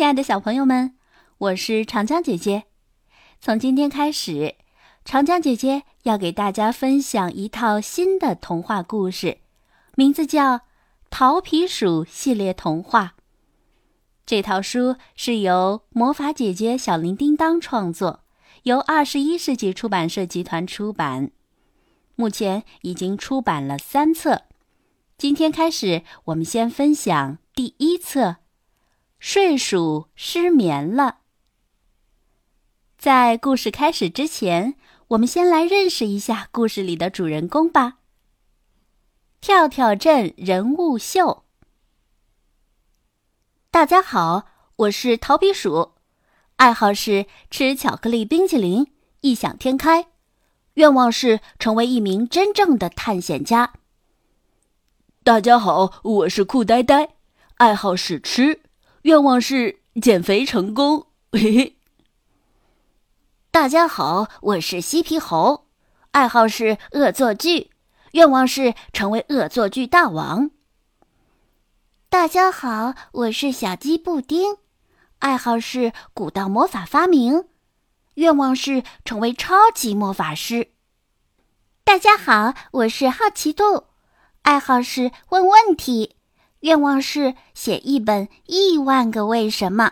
亲爱的小朋友们，我是长江姐姐。从今天开始，长江姐姐要给大家分享一套新的童话故事，名字叫《桃皮鼠系列童话》。这套书是由魔法姐姐小铃叮当创作，由二十一世纪出版社集团出版。目前已经出版了三册。今天开始，我们先分享第一册。睡鼠失眠了。在故事开始之前，我们先来认识一下故事里的主人公吧。跳跳镇人物秀。大家好，我是桃皮鼠，爱好是吃巧克力冰淇淋，异想天开，愿望是成为一名真正的探险家。大家好，我是酷呆呆，爱好是吃。愿望是减肥成功。嘿嘿。大家好，我是嬉皮猴，爱好是恶作剧，愿望是成为恶作剧大王。大家好，我是小鸡布丁，爱好是古道魔法发明，愿望是成为超级魔法师。大家好，我是好奇兔，爱好是问问题。愿望是写一本《亿万个为什么》。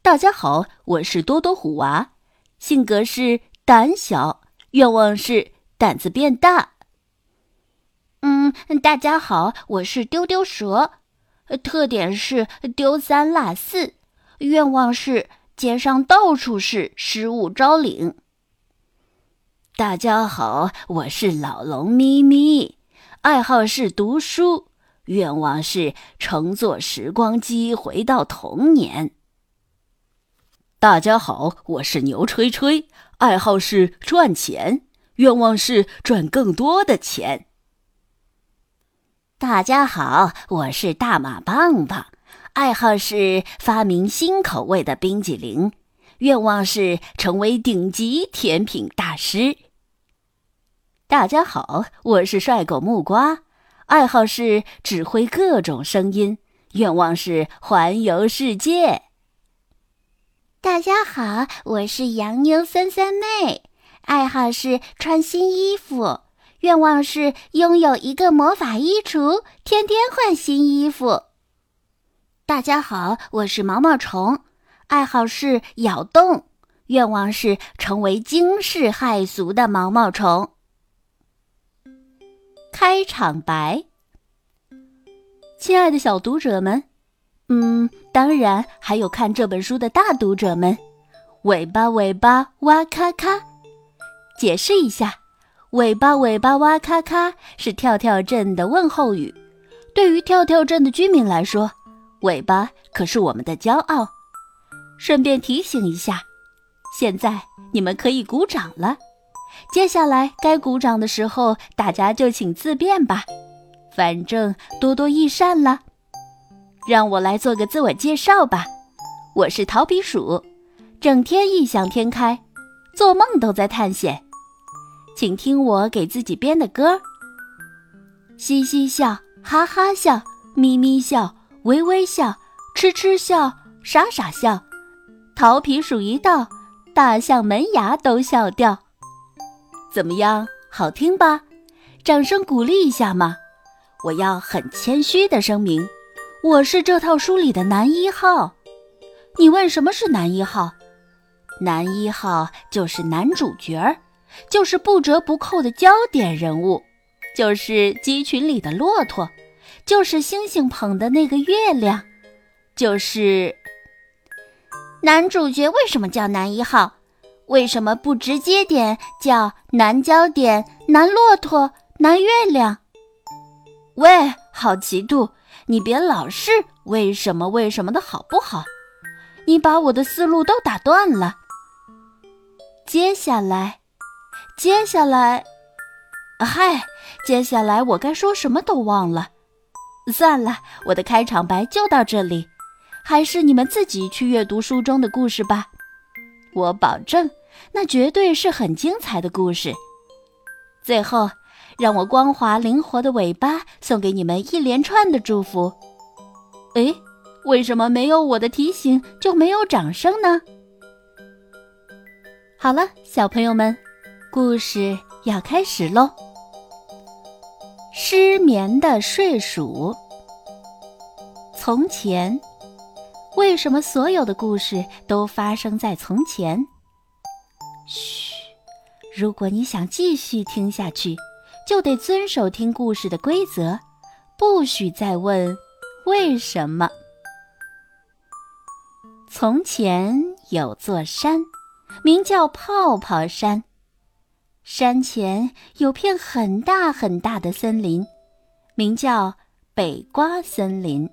大家好，我是多多虎娃，性格是胆小，愿望是胆子变大。嗯，大家好，我是丢丢蛇，特点是丢三落四，愿望是街上到处是失物招领。大家好，我是老龙咪咪，爱好是读书。愿望是乘坐时光机回到童年。大家好，我是牛吹吹，爱好是赚钱，愿望是赚更多的钱。大家好，我是大马棒棒，爱好是发明新口味的冰激凌，愿望是成为顶级甜品大师。大家好，我是帅狗木瓜。爱好是指挥各种声音，愿望是环游世界。大家好，我是洋妞三三妹，爱好是穿新衣服，愿望是拥有一个魔法衣橱，天天换新衣服。大家好，我是毛毛虫，爱好是咬洞，愿望是成为惊世骇俗的毛毛虫。开场白，亲爱的小读者们，嗯，当然还有看这本书的大读者们，尾巴尾巴哇咔咔，解释一下，尾巴尾巴哇咔咔是跳跳镇的问候语。对于跳跳镇的居民来说，尾巴可是我们的骄傲。顺便提醒一下，现在你们可以鼓掌了。接下来该鼓掌的时候，大家就请自便吧，反正多多益善了。让我来做个自我介绍吧，我是桃皮鼠，整天异想天开，做梦都在探险。请听我给自己编的歌：嘻嘻笑，哈哈笑，咪咪笑，微微笑，痴痴笑，傻傻笑。桃皮鼠一到，大象门牙都笑掉。怎么样，好听吧？掌声鼓励一下嘛！我要很谦虚的声明，我是这套书里的男一号。你问什么是男一号？男一号就是男主角儿，就是不折不扣的焦点人物，就是鸡群里的骆驼，就是星星捧的那个月亮，就是男主角。为什么叫男一号？为什么不直接点叫南焦点、南骆驼、南月亮？喂，好奇度，你别老是为什么为什么的好不好？你把我的思路都打断了。接下来，接下来，嗨，接下来我该说什么都忘了。算了，我的开场白就到这里，还是你们自己去阅读书中的故事吧。我保证，那绝对是很精彩的故事。最后，让我光滑灵活的尾巴送给你们一连串的祝福。诶，为什么没有我的提醒就没有掌声呢？好了，小朋友们，故事要开始喽。失眠的睡鼠。从前，为什么所有的故事都发生在从前？嘘，如果你想继续听下去，就得遵守听故事的规则，不许再问为什么。从前有座山，名叫泡泡山。山前有片很大很大的森林，名叫北瓜森林。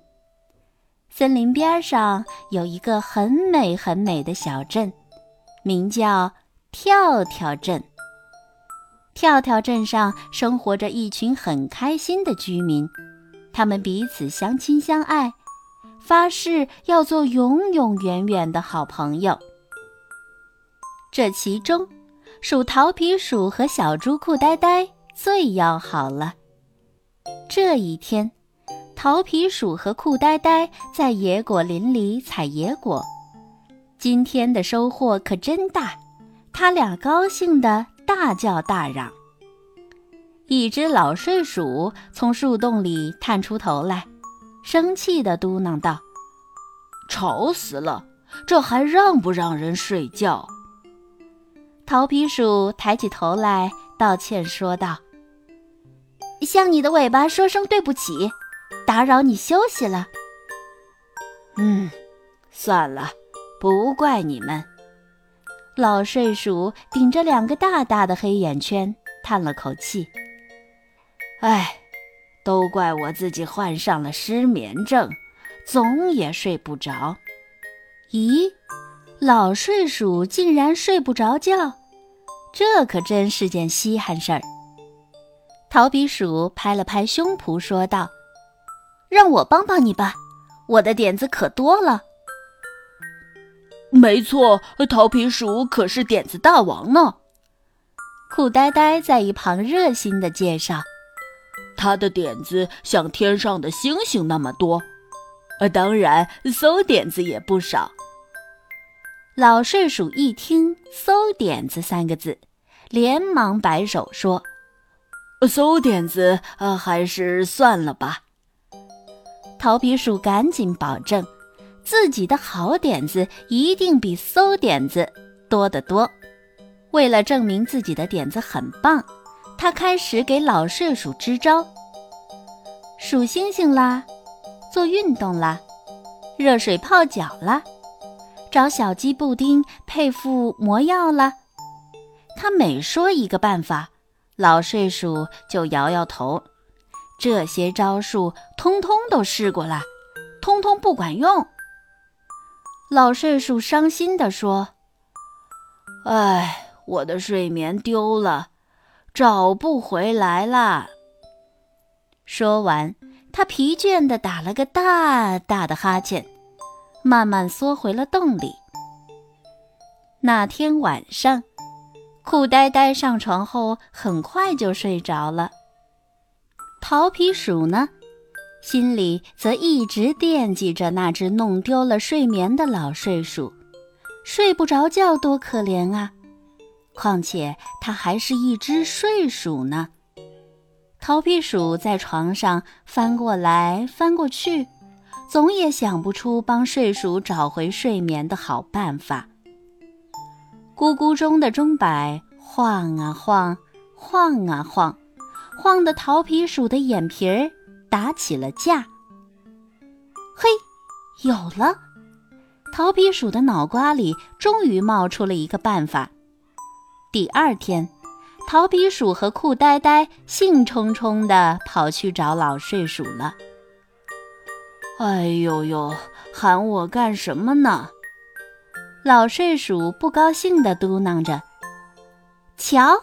森林边上有一个很美很美的小镇，名叫跳跳镇。跳跳镇上生活着一群很开心的居民，他们彼此相亲相爱。发誓要做永永远远的好朋友。这其中，数桃皮鼠和小猪酷呆呆最要好了。这一天，桃皮鼠和酷呆呆在野果林里采野果，今天的收获可真大，他俩高兴的大叫大嚷。一只老睡鼠从树洞里探出头来。生气的嘟囔道：“吵死了，这还让不让人睡觉？”桃皮鼠抬起头来，道歉说道：“向你的尾巴说声对不起，打扰你休息了。”“嗯，算了，不怪你们。”老睡鼠顶着两个大大的黑眼圈，叹了口气：“哎。”都怪我自己患上了失眠症，总也睡不着。咦，老睡鼠竟然睡不着觉，这可真是件稀罕事儿。桃皮鼠拍了拍胸脯说道：“让我帮帮你吧，我的点子可多了。”没错，桃皮鼠可是点子大王呢。酷呆呆在一旁热心的介绍。他的点子像天上的星星那么多，呃，当然馊点子也不少。老睡鼠一听“馊点子”三个字，连忙摆手说：“馊点子，呃，还是算了吧。”桃皮鼠赶紧保证，自己的好点子一定比馊点子多得多。为了证明自己的点子很棒。他开始给老睡鼠支招：数星星啦，做运动啦，热水泡脚啦，找小鸡布丁配副魔药啦。他每说一个办法，老睡鼠就摇摇头。这些招数通通都试过了，通通不管用。老睡鼠伤心地说：“唉，我的睡眠丢了。”找不回来啦！说完，他疲倦地打了个大大的哈欠，慢慢缩回了洞里。那天晚上，酷呆呆上床后很快就睡着了。桃皮鼠呢，心里则一直惦记着那只弄丢了睡眠的老睡鼠，睡不着觉多可怜啊！况且它还是一只睡鼠呢。桃皮鼠在床上翻过来翻过去，总也想不出帮睡鼠找回睡眠的好办法。咕咕中的钟摆晃啊晃，晃啊晃，晃得桃皮鼠的眼皮儿打起了架。嘿，有了！桃皮鼠的脑瓜里终于冒出了一个办法。第二天，桃皮鼠和酷呆呆兴冲冲地跑去找老睡鼠了。哎呦呦，喊我干什么呢？老睡鼠不高兴地嘟囔着。瞧，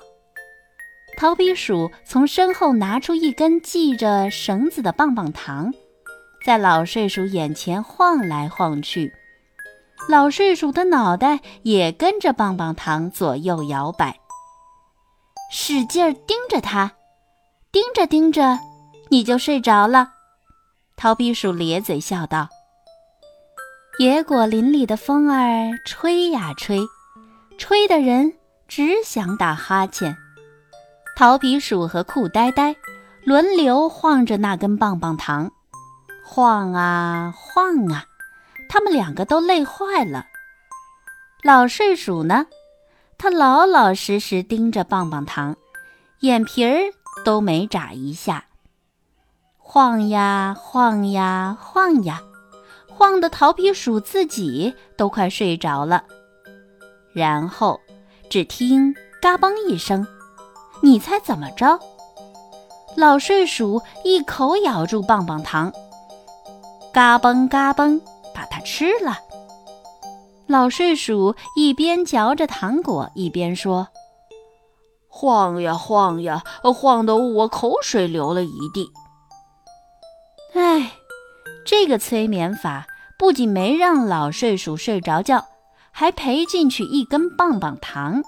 桃皮鼠从身后拿出一根系着绳子的棒棒糖，在老睡鼠眼前晃来晃去。老睡鼠的脑袋也跟着棒棒糖左右摇摆，使劲儿盯着它，盯着盯着，你就睡着了。桃皮鼠咧嘴笑道：“野果林里的风儿吹呀吹，吹的人只想打哈欠。桃皮鼠和酷呆呆轮流晃着那根棒棒糖，晃啊晃啊，他们两个都累坏了。老睡鼠呢，他老老实实盯着棒棒糖，眼皮儿都没眨一下。晃呀晃呀晃呀，晃得桃皮鼠自己都快睡着了。然后，只听“嘎嘣”一声。你猜怎么着？老睡鼠一口咬住棒棒糖，嘎嘣嘎嘣，把它吃了。老睡鼠一边嚼着糖果，一边说：“晃呀晃呀，晃得我口水流了一地。”哎，这个催眠法不仅没让老睡鼠睡着觉，还赔进去一根棒棒糖。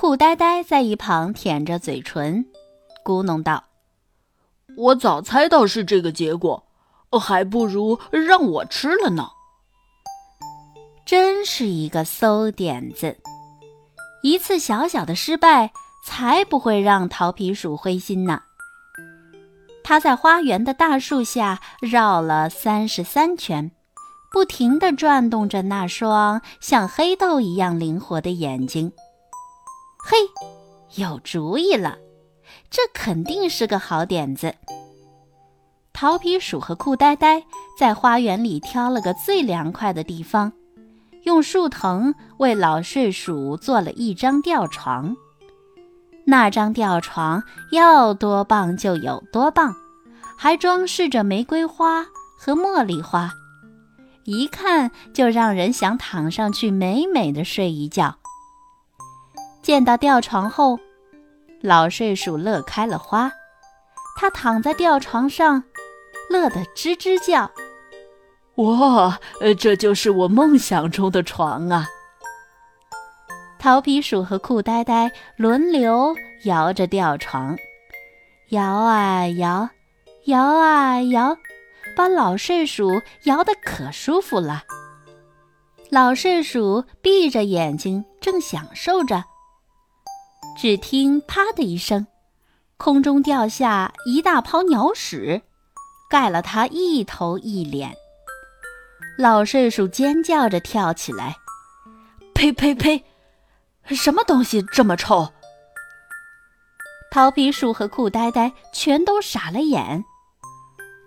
酷呆呆在一旁舔着嘴唇，咕哝道：“我早猜到是这个结果，还不如让我吃了呢。”真是一个馊点子！一次小小的失败，才不会让桃皮鼠灰心呢。他在花园的大树下绕了三十三圈，不停地转动着那双像黑豆一样灵活的眼睛。嘿，有主意了！这肯定是个好点子。桃皮鼠和酷呆呆在花园里挑了个最凉快的地方，用树藤为老睡鼠做了一张吊床。那张吊床要多棒就有多棒，还装饰着玫瑰花和茉莉花，一看就让人想躺上去美美的睡一觉。见到吊床后，老睡鼠乐开了花。他躺在吊床上，乐得吱吱叫。哇，这就是我梦想中的床啊！桃皮鼠和酷呆呆轮流摇着吊床，摇啊摇，摇啊摇，把老睡鼠摇得可舒服了。老睡鼠闭着眼睛，正享受着。只听“啪”的一声，空中掉下一大泡鸟屎，盖了他一头一脸。老睡鼠尖叫着跳起来：“呸呸呸！什么东西这么臭？”桃皮鼠和酷呆呆全都傻了眼。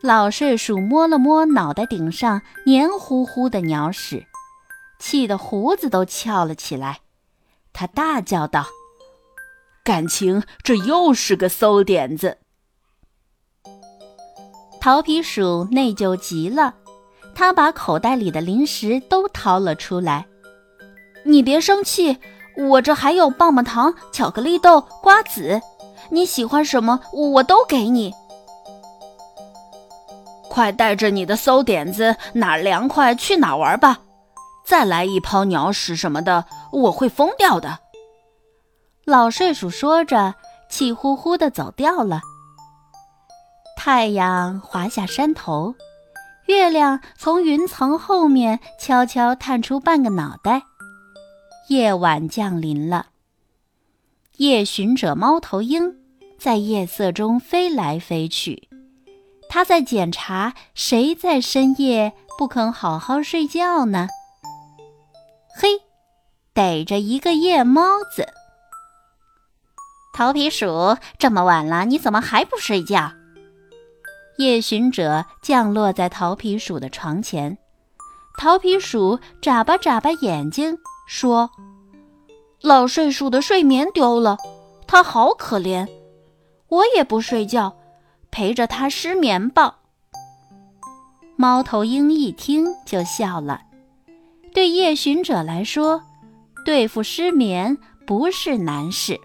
老睡鼠摸了摸脑袋顶上黏糊糊的鸟屎，气得胡子都翘了起来。他大叫道。感情这又是个馊点子。桃皮鼠内疚极了，他把口袋里的零食都掏了出来。你别生气，我这还有棒棒糖、巧克力豆、瓜子，你喜欢什么我都给你。快带着你的馊点子哪凉快去哪玩吧！再来一泡鸟屎什么的，我会疯掉的。老睡鼠说着，气呼呼地走掉了。太阳滑下山头，月亮从云层后面悄悄探出半个脑袋。夜晚降临了。夜巡者猫头鹰在夜色中飞来飞去，它在检查谁在深夜不肯好好睡觉呢。嘿，逮着一个夜猫子！桃皮鼠，这么晚了，你怎么还不睡觉？夜巡者降落在桃皮鼠的床前，桃皮鼠眨巴眨巴眼睛，说：“老睡鼠的睡眠丢了，它好可怜，我也不睡觉，陪着它失眠吧。”猫头鹰一听就笑了。对夜巡者来说，对付失眠不是难事。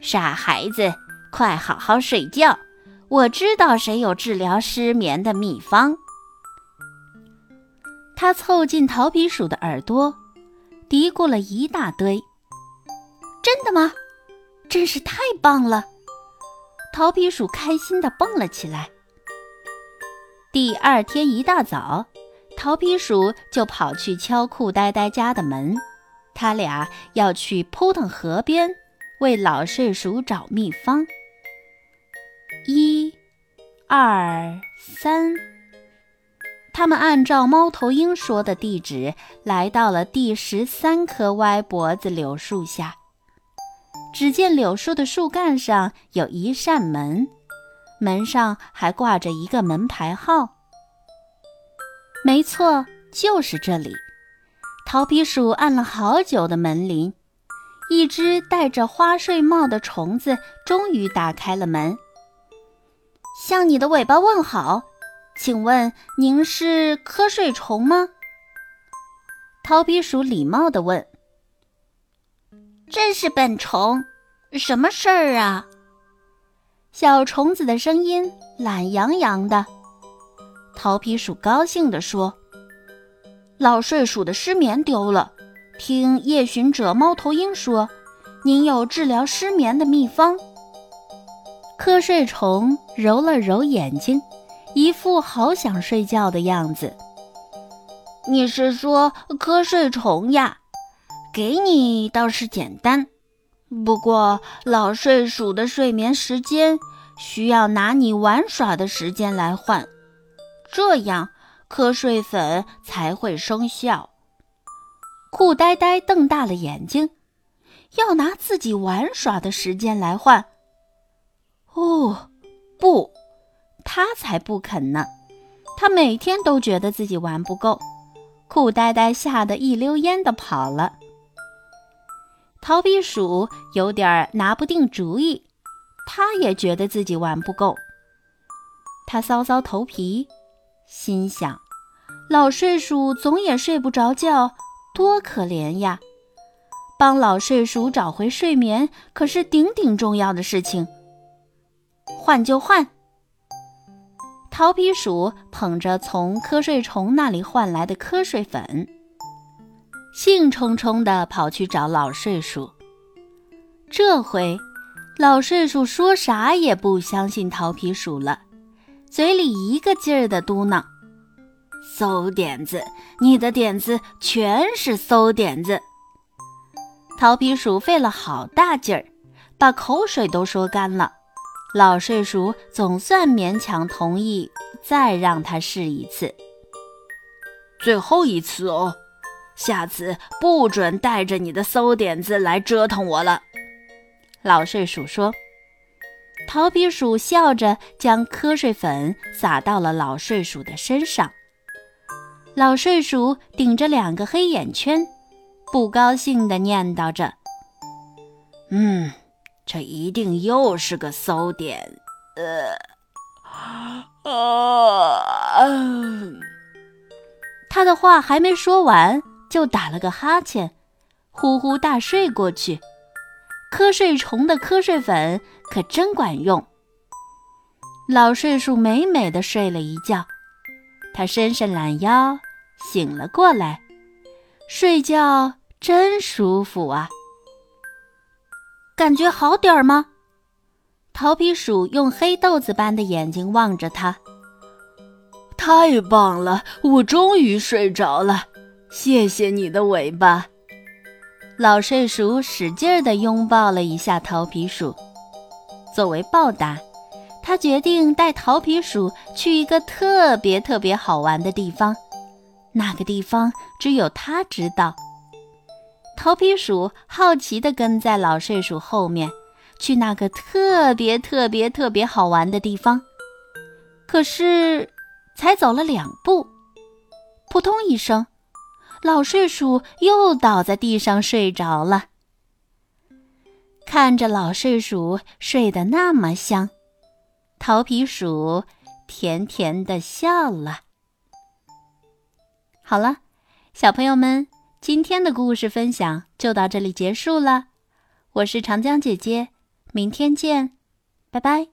傻孩子，快好好睡觉！我知道谁有治疗失眠的秘方。他凑近桃皮鼠的耳朵，嘀咕了一大堆。真的吗？真是太棒了！桃皮鼠开心地蹦了起来。第二天一大早，桃皮鼠就跑去敲酷呆呆家的门。他俩要去扑腾河边为老睡鼠找秘方。一、二、三，他们按照猫头鹰说的地址来到了第十三棵歪脖子柳树下。只见柳树的树干上有一扇门，门上还挂着一个门牌号。没错，就是这里。桃皮鼠按了好久的门铃，一只戴着花睡帽的虫子终于打开了门。向你的尾巴问好，请问您是瞌睡虫吗？桃皮鼠礼貌地问。正是本虫，什么事儿啊？小虫子的声音懒洋洋的。桃皮鼠高兴地说。老睡鼠的失眠丢了，听夜巡者猫头鹰说，您有治疗失眠的秘方。瞌睡虫揉了揉眼睛，一副好想睡觉的样子。你是说瞌睡虫呀？给你倒是简单，不过老睡鼠的睡眠时间需要拿你玩耍的时间来换，这样。瞌睡粉才会生效。酷呆呆瞪大了眼睛，要拿自己玩耍的时间来换。哦，不，他才不肯呢！他每天都觉得自己玩不够。酷呆呆吓得一溜烟的跑了。逃避鼠有点拿不定主意，他也觉得自己玩不够。他搔搔头皮。心想：老睡鼠总也睡不着觉，多可怜呀！帮老睡鼠找回睡眠可是顶顶重要的事情。换就换。桃皮鼠捧着从瞌睡虫那里换来的瞌睡粉，兴冲冲地跑去找老睡鼠。这回，老睡鼠说啥也不相信桃皮鼠了。嘴里一个劲儿的嘟囔：“馊点子，你的点子全是馊点子。”桃皮鼠费了好大劲儿，把口水都说干了。老睡鼠总算勉强同意再让他试一次，最后一次哦，下次不准带着你的馊点子来折腾我了。”老睡鼠说。桃皮鼠笑着将瞌睡粉撒到了老睡鼠的身上。老睡鼠顶着两个黑眼圈，不高兴地念叨着：“嗯，这一定又是个馊点。”呃，啊！他的话还没说完，就打了个哈欠，呼呼大睡过去。瞌睡虫的瞌睡粉可真管用。老睡鼠美美的睡了一觉，他伸伸懒腰，醒了过来。睡觉真舒服啊！感觉好点儿吗？桃皮鼠用黑豆子般的眼睛望着他。太棒了，我终于睡着了。谢谢你的尾巴。老睡鼠使劲儿地拥抱了一下桃皮鼠，作为报答，他决定带桃皮鼠去一个特别特别好玩的地方。那个地方只有他知道。桃皮鼠好奇地跟在老睡鼠后面，去那个特别特别特别好玩的地方。可是，才走了两步，扑通一声。老睡鼠又倒在地上睡着了。看着老睡鼠睡得那么香，桃皮鼠甜甜的笑了。好了，小朋友们，今天的故事分享就到这里结束了。我是长江姐姐，明天见，拜拜。